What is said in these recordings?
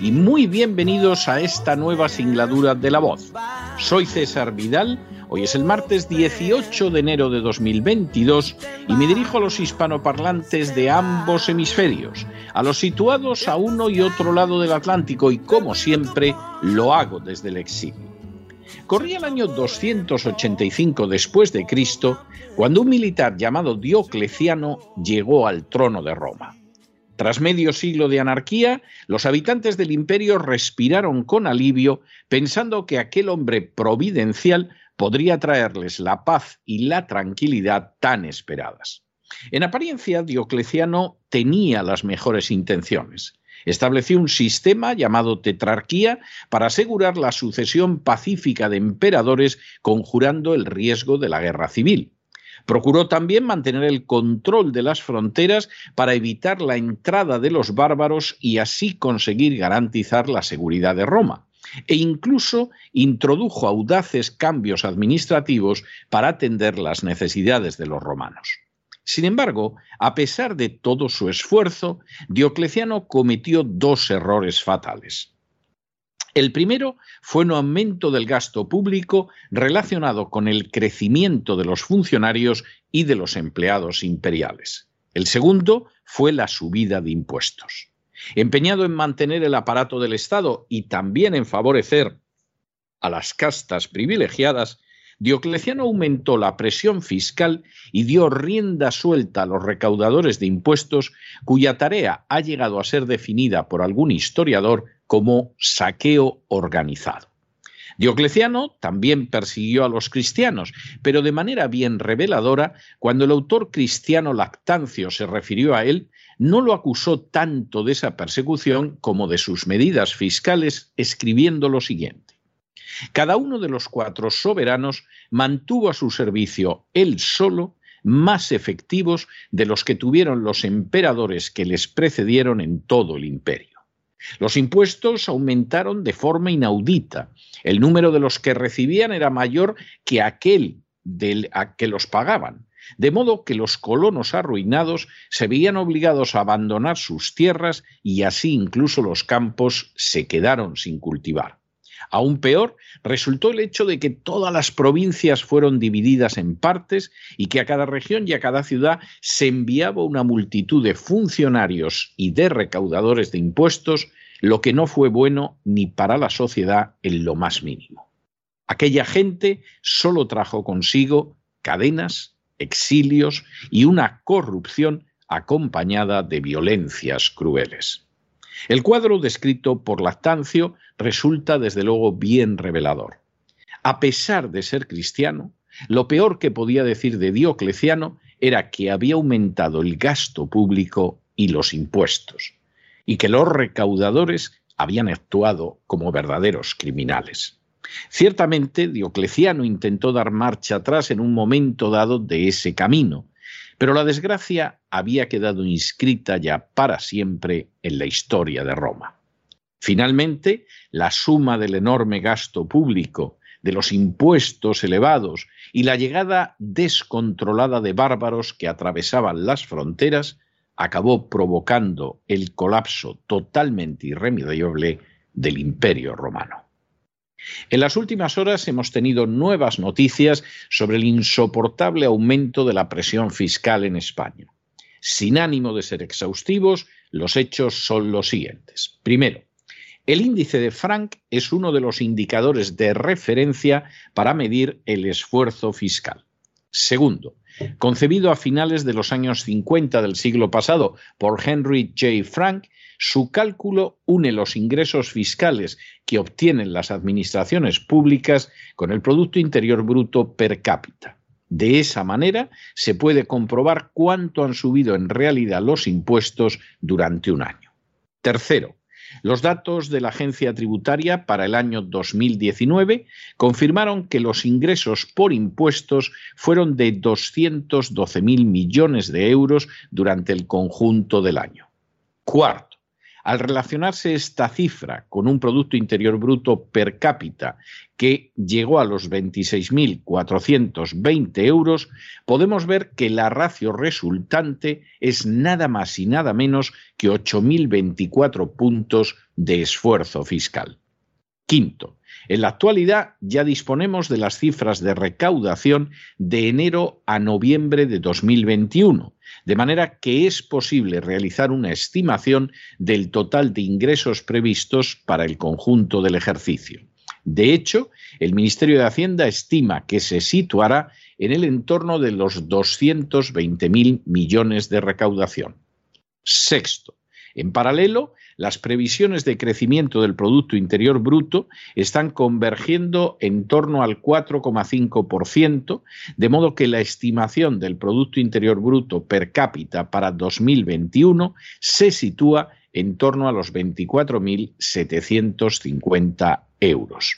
y muy bienvenidos a esta nueva singladura de La Voz. Soy César Vidal, hoy es el martes 18 de enero de 2022 y me dirijo a los hispanoparlantes de ambos hemisferios, a los situados a uno y otro lado del Atlántico y como siempre lo hago desde el exilio. Corría el año 285 después de Cristo, cuando un militar llamado Diocleciano llegó al trono de Roma. Tras medio siglo de anarquía, los habitantes del imperio respiraron con alivio, pensando que aquel hombre providencial podría traerles la paz y la tranquilidad tan esperadas. En apariencia, Diocleciano tenía las mejores intenciones. Estableció un sistema llamado tetrarquía para asegurar la sucesión pacífica de emperadores, conjurando el riesgo de la guerra civil. Procuró también mantener el control de las fronteras para evitar la entrada de los bárbaros y así conseguir garantizar la seguridad de Roma. E incluso introdujo audaces cambios administrativos para atender las necesidades de los romanos. Sin embargo, a pesar de todo su esfuerzo, Diocleciano cometió dos errores fatales. El primero fue un aumento del gasto público relacionado con el crecimiento de los funcionarios y de los empleados imperiales. El segundo fue la subida de impuestos. Empeñado en mantener el aparato del Estado y también en favorecer a las castas privilegiadas, Diocleciano aumentó la presión fiscal y dio rienda suelta a los recaudadores de impuestos, cuya tarea ha llegado a ser definida por algún historiador como saqueo organizado. Diocleciano también persiguió a los cristianos, pero de manera bien reveladora, cuando el autor cristiano Lactancio se refirió a él, no lo acusó tanto de esa persecución como de sus medidas fiscales, escribiendo lo siguiente. Cada uno de los cuatro soberanos mantuvo a su servicio él solo más efectivos de los que tuvieron los emperadores que les precedieron en todo el imperio. Los impuestos aumentaron de forma inaudita. El número de los que recibían era mayor que aquel a que los pagaban, de modo que los colonos arruinados se veían obligados a abandonar sus tierras y así incluso los campos se quedaron sin cultivar. Aún peor, resultó el hecho de que todas las provincias fueron divididas en partes y que a cada región y a cada ciudad se enviaba una multitud de funcionarios y de recaudadores de impuestos, lo que no fue bueno ni para la sociedad en lo más mínimo. Aquella gente solo trajo consigo cadenas, exilios y una corrupción acompañada de violencias crueles. El cuadro descrito por Lactancio resulta desde luego bien revelador. A pesar de ser cristiano, lo peor que podía decir de Diocleciano era que había aumentado el gasto público y los impuestos, y que los recaudadores habían actuado como verdaderos criminales. Ciertamente, Diocleciano intentó dar marcha atrás en un momento dado de ese camino, pero la desgracia había quedado inscrita ya para siempre en la historia de Roma. Finalmente, la suma del enorme gasto público, de los impuestos elevados y la llegada descontrolada de bárbaros que atravesaban las fronteras acabó provocando el colapso totalmente irremediable del imperio romano. En las últimas horas hemos tenido nuevas noticias sobre el insoportable aumento de la presión fiscal en España. Sin ánimo de ser exhaustivos, los hechos son los siguientes. Primero, El índice de Frank es uno de los indicadores de referencia para medir el esfuerzo fiscal. Segundo, concebido a finales de los años 50 del siglo pasado por Henry J. Frank, su cálculo une los ingresos fiscales que obtienen las administraciones públicas con el Producto Interior Bruto per cápita. De esa manera se puede comprobar cuánto han subido en realidad los impuestos durante un año. Tercero, los datos de la agencia tributaria para el año 2019 confirmaron que los ingresos por impuestos fueron de 212.000 millones de euros durante el conjunto del año. Cuarto, al relacionarse esta cifra con un Producto Interior Bruto per cápita que llegó a los 26.420 euros, podemos ver que la ratio resultante es nada más y nada menos que 8.024 puntos de esfuerzo fiscal. Quinto, en la actualidad ya disponemos de las cifras de recaudación de enero a noviembre de 2021, de manera que es posible realizar una estimación del total de ingresos previstos para el conjunto del ejercicio. De hecho, el Ministerio de Hacienda estima que se situará en el entorno de los 220.000 millones de recaudación. Sexto, en paralelo, las previsiones de crecimiento del Producto Interior Bruto están convergiendo en torno al 4,5%, de modo que la estimación del Producto Interior Bruto per cápita para 2021 se sitúa en torno a los 24.750 euros.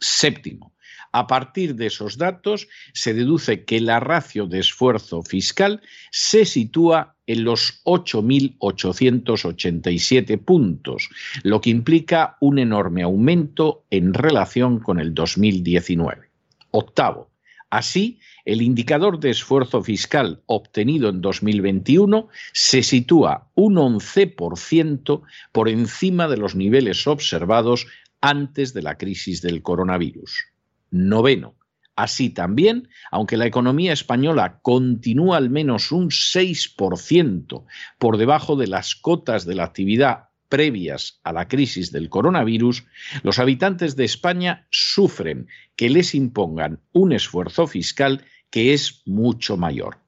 Séptimo, a partir de esos datos se deduce que la ratio de esfuerzo fiscal se sitúa en los 8.887 puntos, lo que implica un enorme aumento en relación con el 2019. Octavo, Así, el indicador de esfuerzo fiscal obtenido en 2021 se sitúa un 11% por encima de los niveles observados antes de la crisis del coronavirus. Noveno. Así también, aunque la economía española continúa al menos un 6% por debajo de las cotas de la actividad previas a la crisis del coronavirus, los habitantes de España sufren que les impongan un esfuerzo fiscal que es mucho mayor.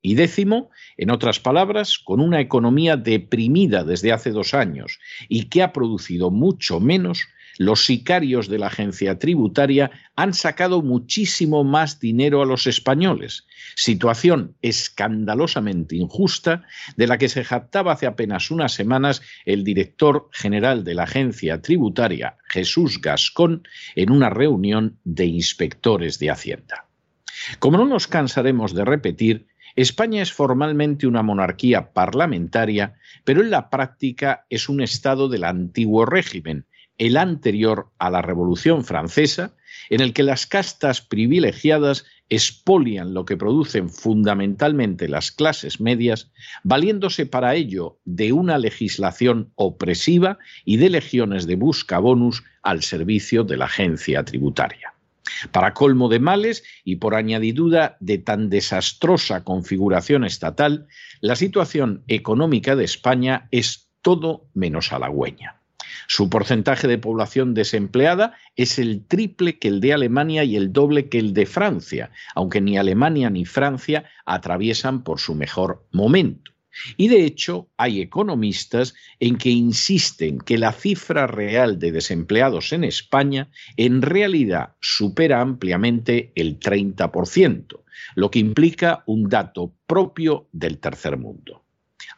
Y décimo, en otras palabras, con una economía deprimida desde hace dos años y que ha producido mucho menos, los sicarios de la agencia tributaria han sacado muchísimo más dinero a los españoles, situación escandalosamente injusta de la que se jactaba hace apenas unas semanas el director general de la agencia tributaria, Jesús Gascón, en una reunión de inspectores de Hacienda. Como no nos cansaremos de repetir, España es formalmente una monarquía parlamentaria, pero en la práctica es un Estado del antiguo régimen, el anterior a la Revolución Francesa, en el que las castas privilegiadas expolian lo que producen fundamentalmente las clases medias, valiéndose para ello de una legislación opresiva y de legiones de buscabonus al servicio de la agencia tributaria. Para colmo de males y por añadidura de tan desastrosa configuración estatal, la situación económica de España es todo menos halagüeña. Su porcentaje de población desempleada es el triple que el de Alemania y el doble que el de Francia, aunque ni Alemania ni Francia atraviesan por su mejor momento. Y de hecho hay economistas en que insisten que la cifra real de desempleados en España en realidad supera ampliamente el 30%, lo que implica un dato propio del tercer mundo.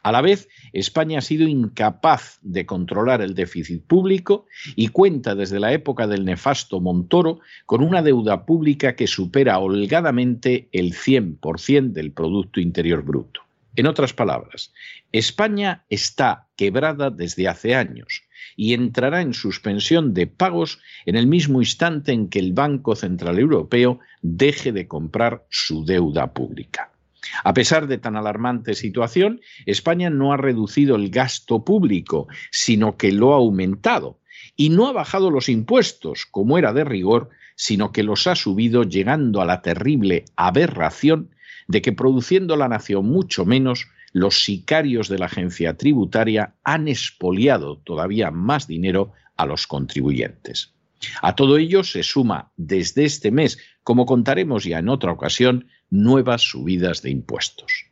A la vez, España ha sido incapaz de controlar el déficit público y cuenta desde la época del nefasto Montoro con una deuda pública que supera holgadamente el 100% del Producto Interior Bruto. En otras palabras, España está quebrada desde hace años y entrará en suspensión de pagos en el mismo instante en que el Banco Central Europeo deje de comprar su deuda pública. A pesar de tan alarmante situación, España no ha reducido el gasto público, sino que lo ha aumentado. Y no ha bajado los impuestos, como era de rigor, sino que los ha subido llegando a la terrible aberración de que produciendo la nación mucho menos, los sicarios de la agencia tributaria han expoliado todavía más dinero a los contribuyentes. A todo ello se suma desde este mes, como contaremos ya en otra ocasión, nuevas subidas de impuestos.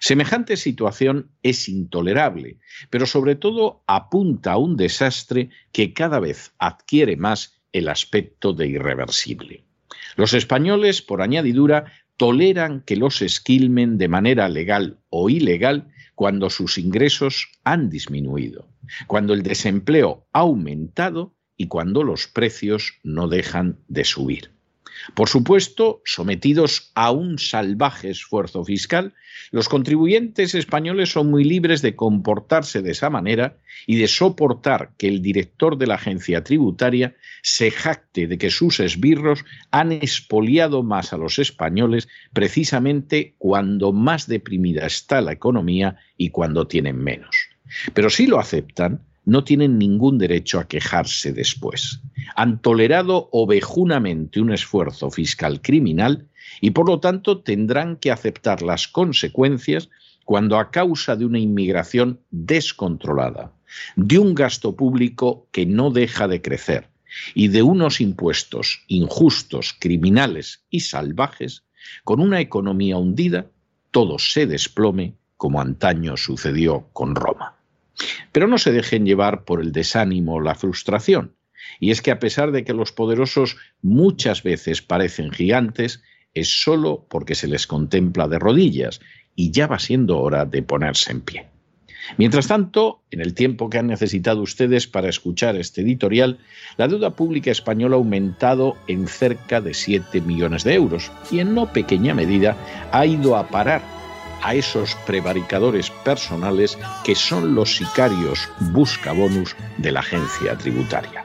Semejante situación es intolerable, pero sobre todo apunta a un desastre que cada vez adquiere más el aspecto de irreversible. Los españoles, por añadidura, toleran que los esquilmen de manera legal o ilegal cuando sus ingresos han disminuido, cuando el desempleo ha aumentado y cuando los precios no dejan de subir. Por supuesto, sometidos a un salvaje esfuerzo fiscal, los contribuyentes españoles son muy libres de comportarse de esa manera y de soportar que el director de la agencia tributaria se jacte de que sus esbirros han expoliado más a los españoles precisamente cuando más deprimida está la economía y cuando tienen menos. Pero si lo aceptan, no tienen ningún derecho a quejarse después. Han tolerado ovejunamente un esfuerzo fiscal criminal y por lo tanto tendrán que aceptar las consecuencias cuando a causa de una inmigración descontrolada, de un gasto público que no deja de crecer y de unos impuestos injustos, criminales y salvajes, con una economía hundida, todo se desplome como antaño sucedió con Roma. Pero no se dejen llevar por el desánimo o la frustración. Y es que a pesar de que los poderosos muchas veces parecen gigantes, es solo porque se les contempla de rodillas y ya va siendo hora de ponerse en pie. Mientras tanto, en el tiempo que han necesitado ustedes para escuchar este editorial, la deuda pública española ha aumentado en cerca de 7 millones de euros y en no pequeña medida ha ido a parar a esos prevaricadores personales que son los sicarios buscabonus de la agencia tributaria.